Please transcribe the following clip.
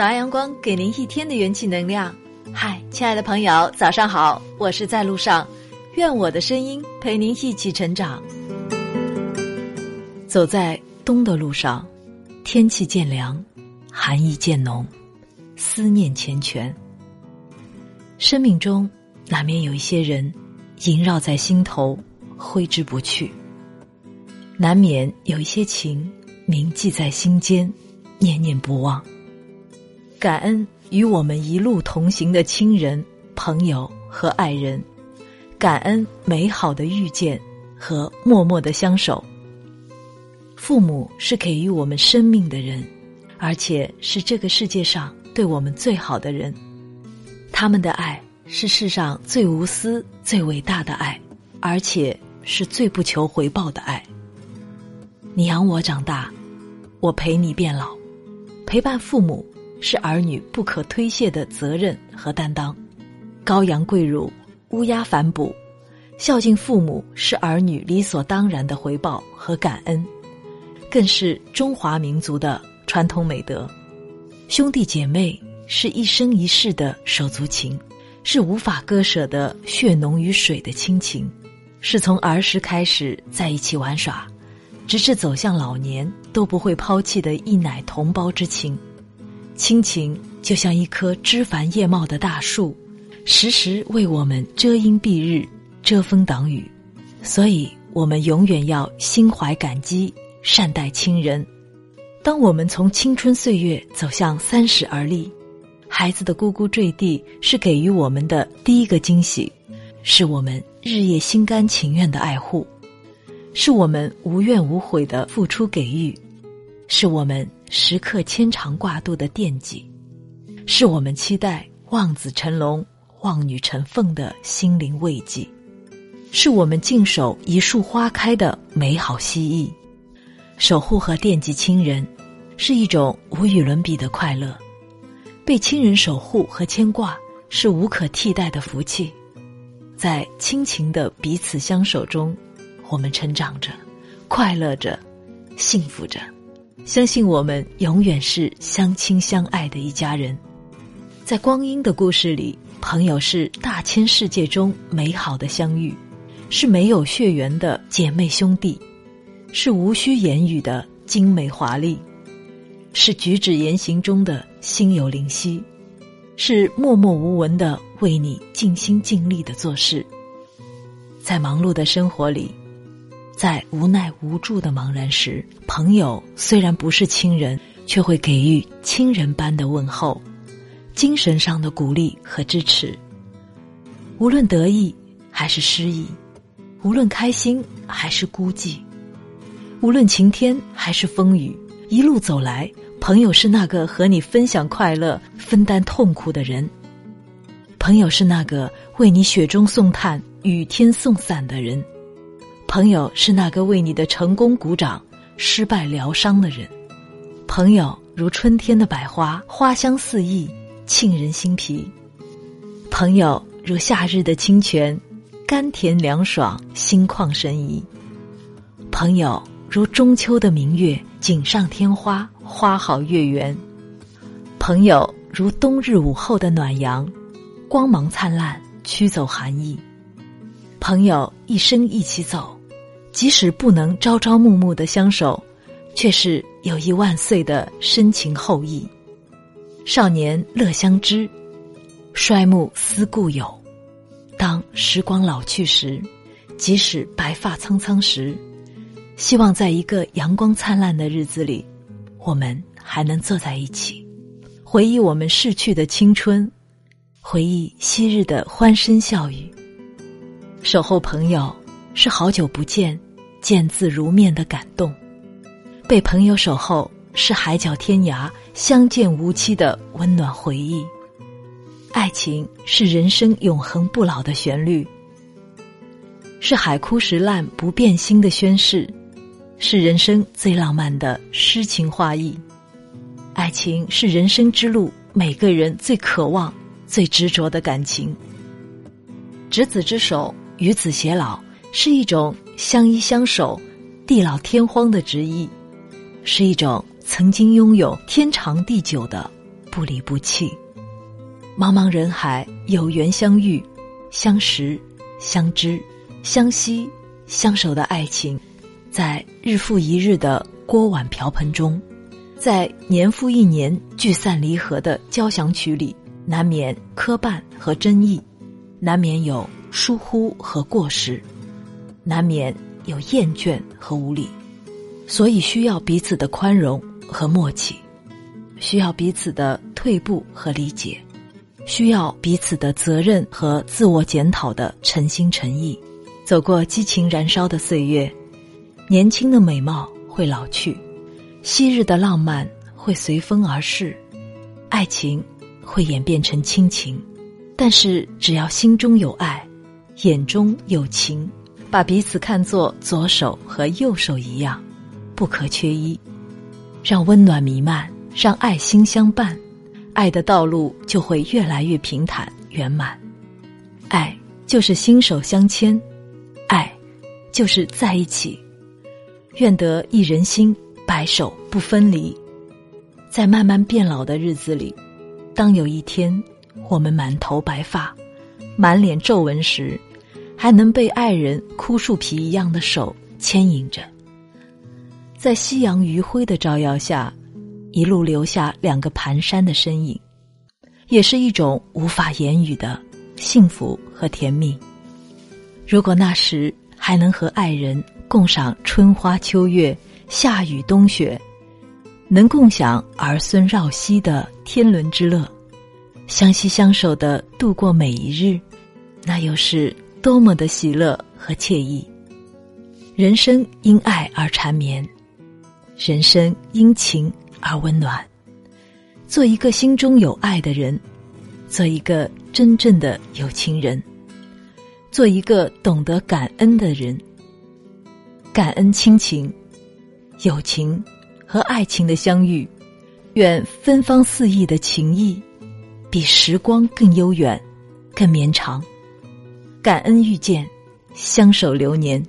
早安阳光给您一天的元气能量。嗨，亲爱的朋友，早上好！我是在路上，愿我的声音陪您一起成长。走在冬的路上，天气渐凉，寒意渐浓，思念缱绻。生命中难免有一些人萦绕在心头，挥之不去；难免有一些情铭记在心间，念念不忘。感恩与我们一路同行的亲人、朋友和爱人，感恩美好的遇见和默默的相守。父母是给予我们生命的人，而且是这个世界上对我们最好的人。他们的爱是世上最无私、最伟大的爱，而且是最不求回报的爱。你养我长大，我陪你变老，陪伴父母。是儿女不可推卸的责任和担当，羔羊跪乳，乌鸦反哺，孝敬父母是儿女理所当然的回报和感恩，更是中华民族的传统美德。兄弟姐妹是一生一世的手足情，是无法割舍的血浓于水的亲情，是从儿时开始在一起玩耍，直至走向老年都不会抛弃的一奶同胞之情。亲情就像一棵枝繁叶茂的大树，时时为我们遮阴蔽日、遮风挡雨，所以我们永远要心怀感激，善待亲人。当我们从青春岁月走向三十而立，孩子的呱呱坠地是给予我们的第一个惊喜，是我们日夜心甘情愿的爱护，是我们无怨无悔的付出给予，是我们。时刻牵肠挂肚的惦记，是我们期待望子成龙、望女成凤的心灵慰藉，是我们静守一树花开的美好希冀。守护和惦记亲人，是一种无与伦比的快乐。被亲人守护和牵挂，是无可替代的福气。在亲情的彼此相守中，我们成长着，快乐着，幸福着。相信我们永远是相亲相爱的一家人，在光阴的故事里，朋友是大千世界中美好的相遇，是没有血缘的姐妹兄弟，是无需言语的精美华丽，是举止言行中的心有灵犀，是默默无闻的为你尽心尽力的做事，在忙碌的生活里。在无奈无助的茫然时，朋友虽然不是亲人，却会给予亲人般的问候，精神上的鼓励和支持。无论得意还是失意，无论开心还是孤寂，无论晴天还是风雨，一路走来，朋友是那个和你分享快乐、分担痛苦的人。朋友是那个为你雪中送炭、雨天送伞的人。朋友是那个为你的成功鼓掌、失败疗伤的人。朋友如春天的百花，花香四溢，沁人心脾；朋友如夏日的清泉，甘甜凉爽，心旷神怡；朋友如中秋的明月，锦上添花，花好月圆；朋友如冬日午后的暖阳，光芒灿烂，驱走寒意；朋友一生一起走。即使不能朝朝暮暮的相守，却是友谊万岁的深情厚谊。少年乐相知，衰暮思故友。当时光老去时，即使白发苍苍时，希望在一个阳光灿烂的日子里，我们还能坐在一起，回忆我们逝去的青春，回忆昔日的欢声笑语，守候朋友。是好久不见，见字如面的感动；被朋友守候，是海角天涯相见无期的温暖回忆。爱情是人生永恒不老的旋律，是海枯石烂不变心的宣誓，是人生最浪漫的诗情画意。爱情是人生之路每个人最渴望、最执着的感情。执子之手，与子偕老。是一种相依相守、地老天荒的执意，是一种曾经拥有天长地久的不离不弃。茫茫人海，有缘相遇、相识、相知、相惜、相守的爱情，在日复一日的锅碗瓢盆中，在年复一年聚散离合的交响曲里，难免磕绊和争议，难免有疏忽和过失，难免有厌倦和无力，所以需要彼此的宽容和默契，需要彼此的退步和理解。需要彼此的责任和自我检讨的诚心诚意，走过激情燃烧的岁月，年轻的美貌会老去，昔日的浪漫会随风而逝，爱情会演变成亲情，但是只要心中有爱，眼中有情，把彼此看作左手和右手一样，不可缺一，让温暖弥漫，让爱心相伴。爱的道路就会越来越平坦圆满，爱就是心手相牵，爱就是在一起。愿得一人心，白首不分离。在慢慢变老的日子里，当有一天我们满头白发、满脸皱纹时，还能被爱人枯树皮一样的手牵引着，在夕阳余晖的照耀下。一路留下两个蹒跚的身影，也是一种无法言语的幸福和甜蜜。如果那时还能和爱人共赏春花秋月、夏雨冬雪，能共享儿孙绕膝的天伦之乐，相惜相守的度过每一日，那又是多么的喜乐和惬意！人生因爱而缠绵，人生因情。而温暖，做一个心中有爱的人，做一个真正的有情人，做一个懂得感恩的人。感恩亲情、友情和爱情的相遇，愿芬芳四溢的情谊比时光更悠远、更绵长。感恩遇见，相守流年。